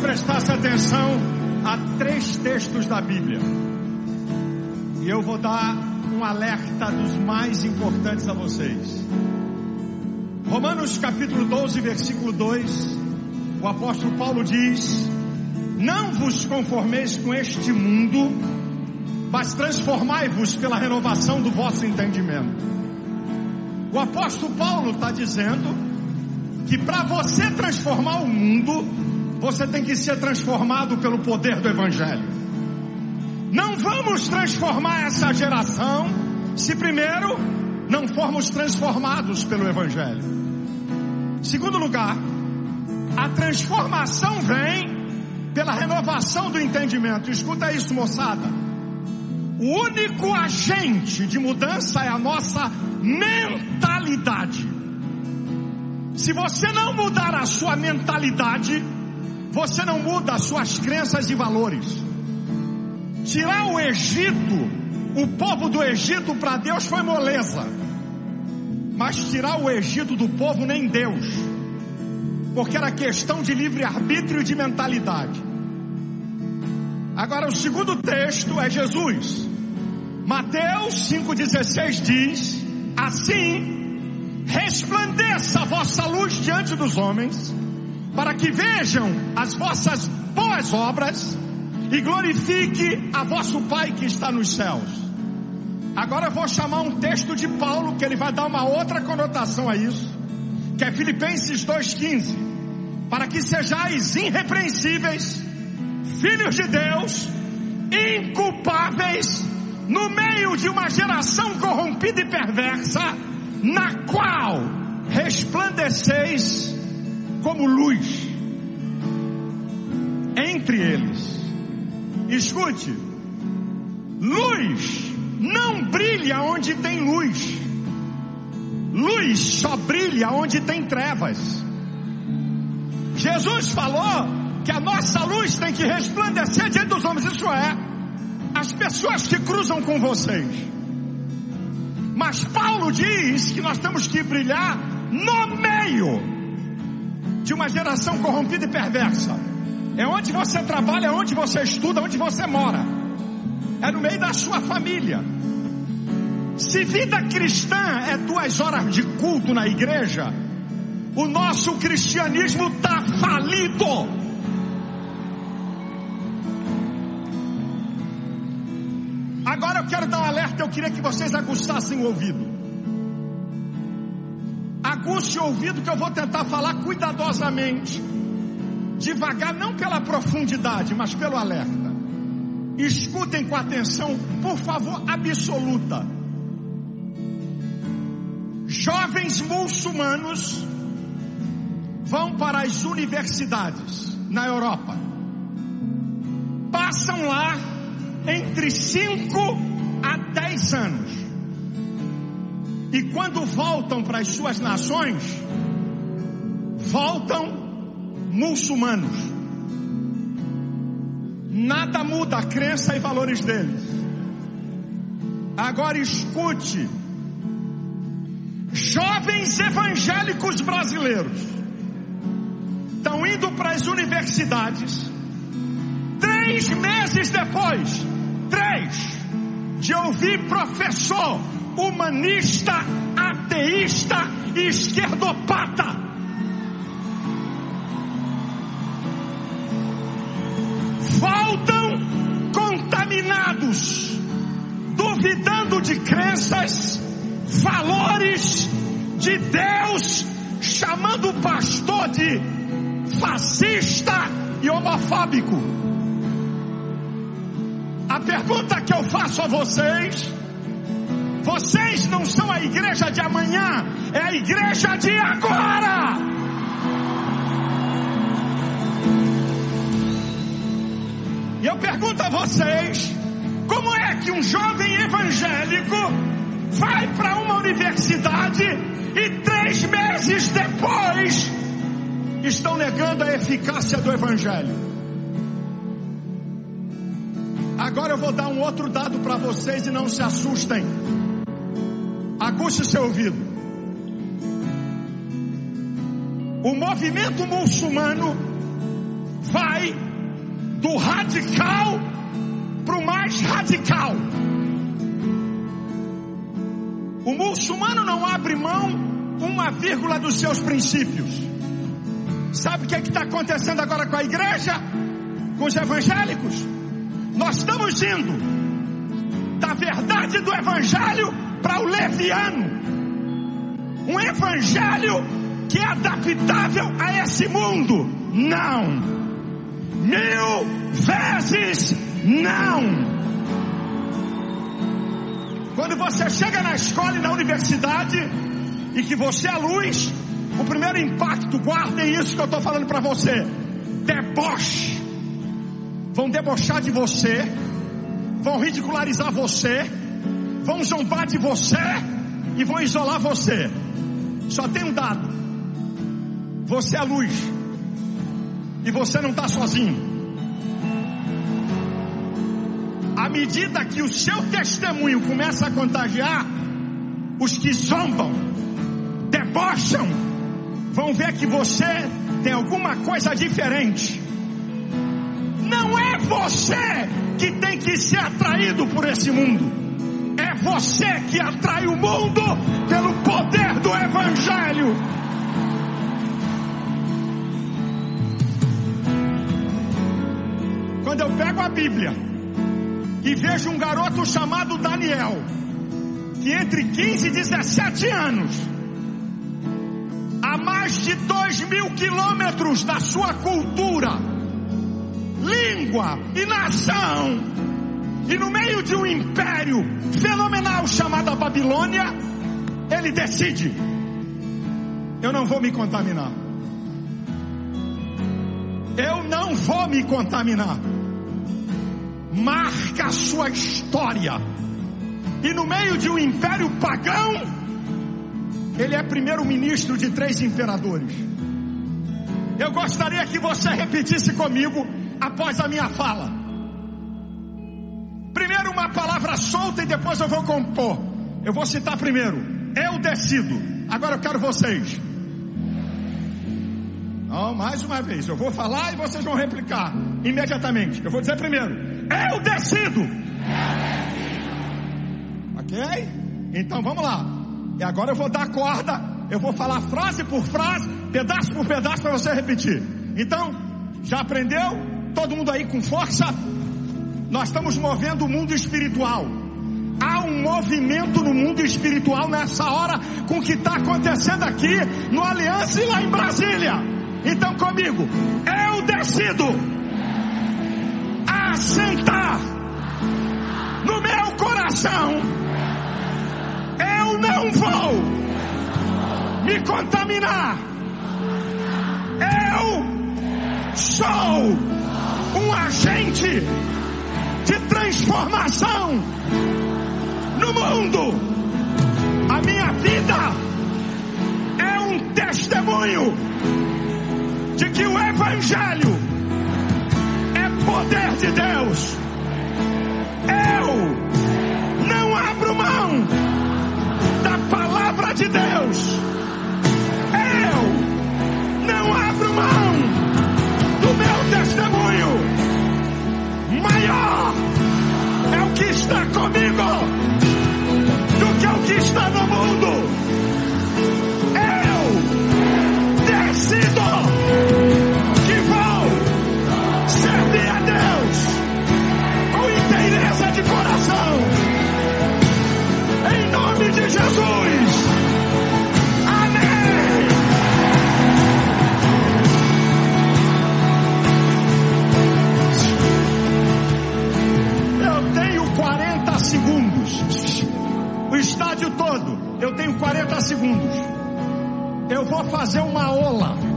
prestasse atenção a três textos da Bíblia. E eu vou dar um alerta dos mais importantes a vocês. Romanos capítulo 12, versículo 2, o apóstolo Paulo diz: Não vos conformeis com este mundo, mas transformai-vos pela renovação do vosso entendimento. O apóstolo Paulo está dizendo que para você transformar o mundo, você tem que ser transformado pelo poder do Evangelho. Não vamos transformar essa geração se primeiro não formos transformados pelo Evangelho. Segundo lugar, a transformação vem pela renovação do entendimento. Escuta isso, moçada. O único agente de mudança é a nossa mentalidade. Se você não mudar a sua mentalidade, você não muda as suas crenças e valores. Tirar o Egito, o povo do Egito para Deus foi moleza. Mas tirar o Egito do povo nem Deus. Porque era questão de livre-arbítrio e de mentalidade. Agora o segundo texto é Jesus. Mateus 5,16 diz: Assim resplandeça a vossa luz diante dos homens, para que vejam as vossas boas obras e glorifique a vosso Pai que está nos céus. Agora eu vou chamar um texto de Paulo que ele vai dar uma outra conotação a isso, que é Filipenses 2:15, para que sejais irrepreensíveis, filhos de Deus, inculpáveis no meio de uma geração corrompida e perversa, na qual resplandeceis como luz entre eles. Escute, luz não brilha onde tem luz, luz só brilha onde tem trevas. Jesus falou que a nossa luz tem que resplandecer diante dos homens, isso é, as pessoas que cruzam com vocês mas Paulo diz que nós temos que brilhar no meio de uma geração corrompida e perversa. É onde você trabalha, é onde você estuda, onde você mora. É no meio da sua família. Se vida cristã é duas horas de culto na igreja, o nosso cristianismo está falido. Agora eu quero dar um alerta, eu queria que vocês aguçassem o ouvido. Aguste o ouvido que eu vou tentar falar cuidadosamente. Devagar, não pela profundidade, mas pelo alerta. Escutem com atenção, por favor, absoluta. Jovens muçulmanos vão para as universidades na Europa. Passam lá entre 5 a 10 anos. E quando voltam para as suas nações, voltam muçulmanos. Nada muda a crença e valores deles. Agora escute. Jovens evangélicos brasileiros estão indo para as universidades. Três meses depois, Três, de ouvir professor humanista, ateísta e esquerdopata. Voltam contaminados, duvidando de crenças, valores de Deus, chamando o pastor de fascista e homofóbico. A pergunta que eu faço a vocês: vocês não são a igreja de amanhã, é a igreja de agora. E eu pergunto a vocês: como é que um jovem evangélico vai para uma universidade e três meses depois estão negando a eficácia do evangelho? Agora eu vou dar um outro dado para vocês e não se assustem. Aguste seu ouvido. O movimento muçulmano vai do radical para o mais radical. O muçulmano não abre mão uma vírgula dos seus princípios. Sabe o que é está acontecendo agora com a igreja? Com os evangélicos? Nós estamos indo da verdade do evangelho para o leviano. Um evangelho que é adaptável a esse mundo. Não. Mil vezes não. Quando você chega na escola e na universidade e que você é luz, o primeiro impacto, guardem isso que eu estou falando para você: deboche. Vão debochar de você, vão ridicularizar você, vão zombar de você e vão isolar você. Só tem um dado: você é luz e você não está sozinho. À medida que o seu testemunho começa a contagiar, os que zombam, debocham, vão ver que você tem alguma coisa diferente. Você que tem que ser atraído por esse mundo. É você que atrai o mundo pelo poder do Evangelho. Quando eu pego a Bíblia e vejo um garoto chamado Daniel, que entre 15 e 17 anos, a mais de dois mil quilômetros da sua cultura, língua e nação, e no meio de um império fenomenal chamado Babilônia, ele decide: eu não vou me contaminar. Eu não vou me contaminar. Marca a sua história. E no meio de um império pagão, ele é primeiro-ministro de três imperadores. Eu gostaria que você repetisse comigo após a minha fala. Primeiro uma palavra solta e depois eu vou compor. Eu vou citar primeiro. Eu decido. Agora eu quero vocês. Não, mais uma vez. Eu vou falar e vocês vão replicar imediatamente. Eu vou dizer primeiro. Eu decido. Ok? Então vamos lá. E agora eu vou dar corda. Eu vou falar frase por frase, pedaço por pedaço para você repetir. Então, já aprendeu? Todo mundo aí com força? Nós estamos movendo o mundo espiritual. Há um movimento no mundo espiritual nessa hora com o que está acontecendo aqui no Aliança e lá em Brasília. Então comigo, eu decido assentar no meu coração. Eu não vou me contaminar. Eu sou de transformação no mundo. A minha vida é um testemunho de que o Evangelho é poder de Deus. Fazer uma ola